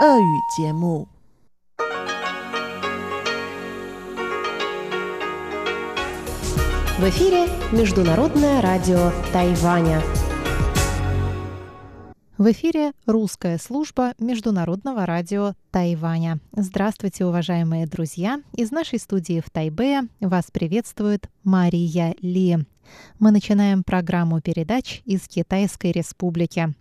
俄语节目。В эфире Международное радио Тайваня. В эфире русская служба Международного радио Тайваня. Здравствуйте, уважаемые друзья! Из нашей студии в Тайбе вас приветствует Мария Ли. Мы начинаем программу передач из Китайской Республики.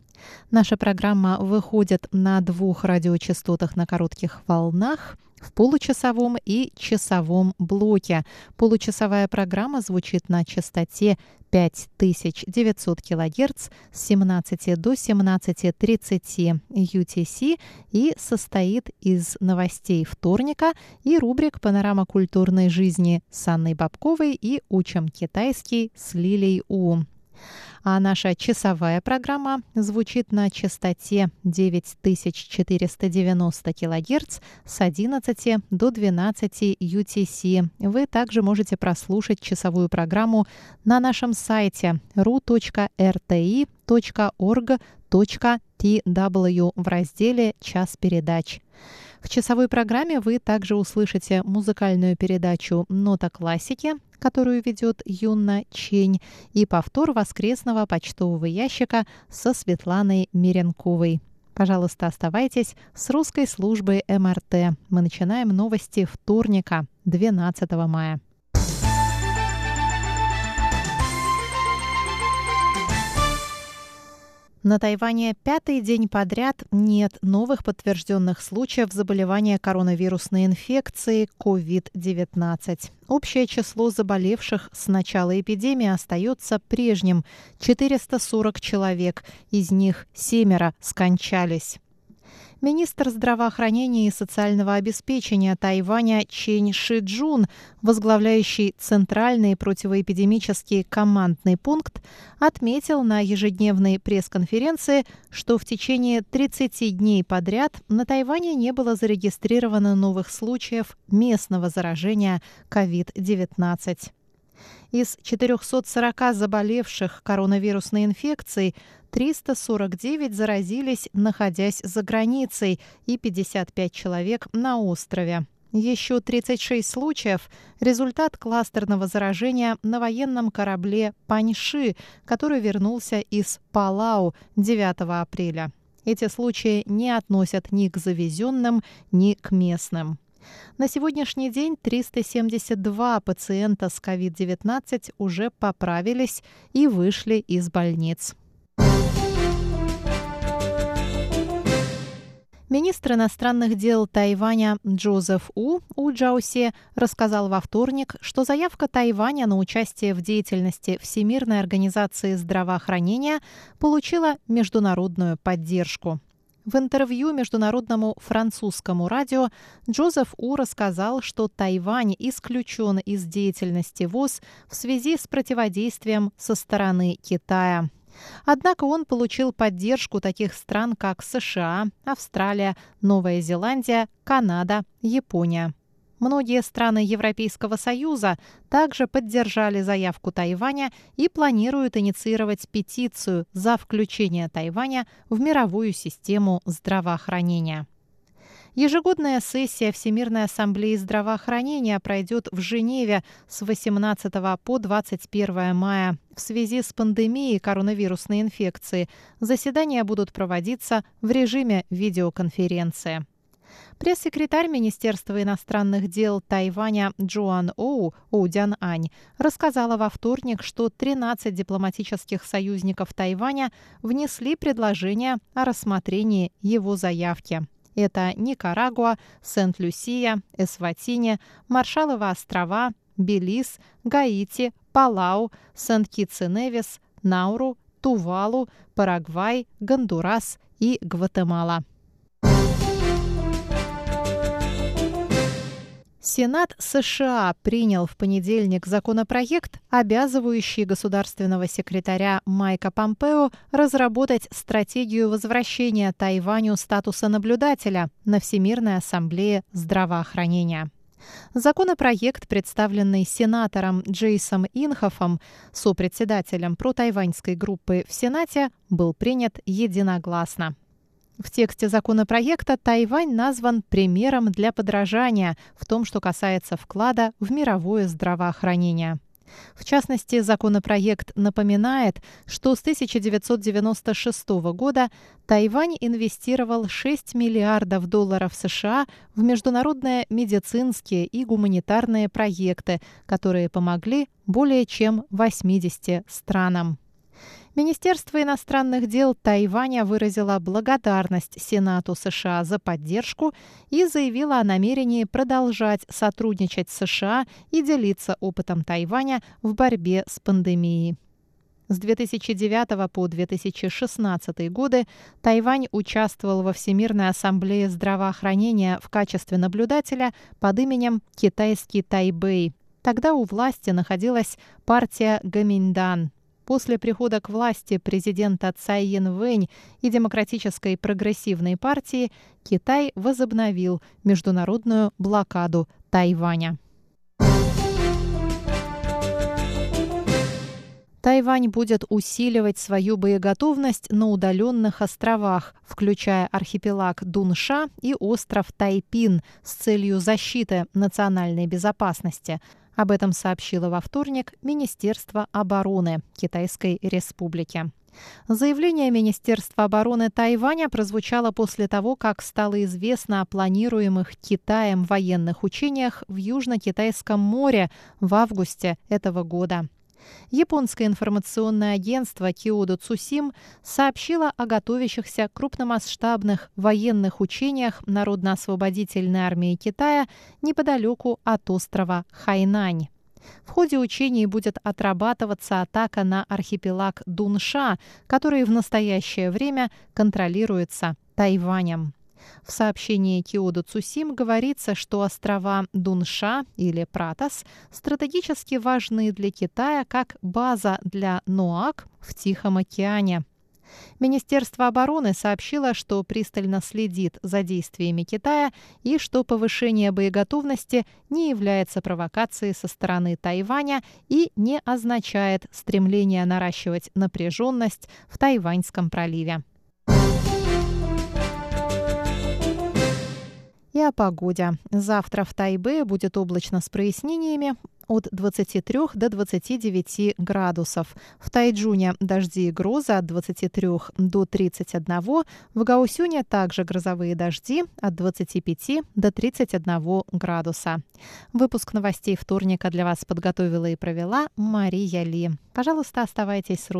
Наша программа выходит на двух радиочастотах на коротких волнах в получасовом и часовом блоке. Получасовая программа звучит на частоте 5900 кГц с 17 до 17.30 UTC и состоит из новостей вторника и рубрик «Панорама культурной жизни» с Анной Бабковой и «Учим китайский» с Лилей У. А наша часовая программа звучит на частоте 9490 кГц с 11 до 12 UTC. Вы также можете прослушать часовую программу на нашем сайте ru.rti.org.tw в разделе «Час передач». В часовой программе вы также услышите музыкальную передачу «Нота классики», которую ведет Юнна Чень, и повтор воскресного почтового ящика со Светланой Миренковой. Пожалуйста, оставайтесь с русской службой МРТ. Мы начинаем новости вторника, 12 мая. На Тайване пятый день подряд нет новых подтвержденных случаев заболевания коронавирусной инфекцией COVID-19. Общее число заболевших с начала эпидемии остается прежним – 440 человек, из них семеро скончались. Министр здравоохранения и социального обеспечения Тайваня Чень Шиджун, возглавляющий Центральный противоэпидемический командный пункт, отметил на ежедневной пресс-конференции, что в течение 30 дней подряд на Тайване не было зарегистрировано новых случаев местного заражения COVID-19. Из 440 заболевших коронавирусной инфекцией 349 заразились, находясь за границей, и 55 человек на острове. Еще 36 случаев – результат кластерного заражения на военном корабле «Паньши», который вернулся из Палау 9 апреля. Эти случаи не относят ни к завезенным, ни к местным. На сегодняшний день 372 пациента с COVID-19 уже поправились и вышли из больниц. Министр иностранных дел Тайваня Джозеф У У Джаусе рассказал во вторник, что заявка Тайваня на участие в деятельности Всемирной организации здравоохранения получила международную поддержку. В интервью международному французскому радио Джозеф У рассказал, что Тайвань исключен из деятельности ВОЗ в связи с противодействием со стороны Китая. Однако он получил поддержку таких стран, как США, Австралия, Новая Зеландия, Канада, Япония. Многие страны Европейского Союза также поддержали заявку Тайваня и планируют инициировать петицию за включение Тайваня в мировую систему здравоохранения. Ежегодная сессия Всемирной ассамблеи здравоохранения пройдет в Женеве с 18 по 21 мая. В связи с пандемией коронавирусной инфекции заседания будут проводиться в режиме видеоконференции. Пресс-секретарь Министерства иностранных дел Тайваня Джоан Оу Оудян Ань рассказала во вторник, что 13 дипломатических союзников Тайваня внесли предложение о рассмотрении его заявки. Это Никарагуа, Сент-Люсия, Эсватине, Маршаловы острова, Белиз, Гаити, Палау, Сент-Китс и Невис, Науру, Тувалу, Парагвай, Гондурас и Гватемала. Сенат США принял в понедельник законопроект, обязывающий государственного секретаря Майка Помпео разработать стратегию возвращения Тайваню статуса наблюдателя на Всемирной ассамблее здравоохранения. Законопроект, представленный сенатором Джейсом Инхофом, сопредседателем протайваньской группы в Сенате, был принят единогласно. В тексте законопроекта Тайвань назван примером для подражания в том, что касается вклада в мировое здравоохранение. В частности, законопроект напоминает, что с 1996 года Тайвань инвестировал 6 миллиардов долларов США в международные медицинские и гуманитарные проекты, которые помогли более чем 80 странам. Министерство иностранных дел Тайваня выразило благодарность Сенату США за поддержку и заявило о намерении продолжать сотрудничать с США и делиться опытом Тайваня в борьбе с пандемией. С 2009 по 2016 годы Тайвань участвовал во Всемирной ассамблее здравоохранения в качестве наблюдателя под именем «Китайский Тайбэй». Тогда у власти находилась партия Гаминдан – После прихода к власти президента Цай Янвэнь и Демократической прогрессивной партии Китай возобновил международную блокаду Тайваня. Тайвань будет усиливать свою боеготовность на удаленных островах, включая архипелаг Дунша и остров Тайпин с целью защиты национальной безопасности – об этом сообщило во вторник Министерство обороны Китайской Республики. Заявление Министерства обороны Тайваня прозвучало после того, как стало известно о планируемых Китаем военных учениях в Южно-Китайском море в августе этого года. Японское информационное агентство Киодо Цусим сообщило о готовящихся крупномасштабных военных учениях Народно-освободительной армии Китая неподалеку от острова Хайнань. В ходе учений будет отрабатываться атака на архипелаг Дунша, который в настоящее время контролируется Тайванем. В сообщении Киода Цусим говорится, что острова Дунша или Пратас стратегически важны для Китая как база для НОАК в Тихом океане. Министерство обороны сообщило, что пристально следит за действиями Китая и что повышение боеготовности не является провокацией со стороны Тайваня и не означает стремление наращивать напряженность в Тайваньском проливе. И о погоде. Завтра в Тайбе будет облачно с прояснениями от 23 до 29 градусов. В Тайджуне дожди и грозы от 23 до 31. В Гаусюне также грозовые дожди от 25 до 31 градуса. Выпуск новостей вторника для вас подготовила и провела Мария Ли. Пожалуйста, оставайтесь с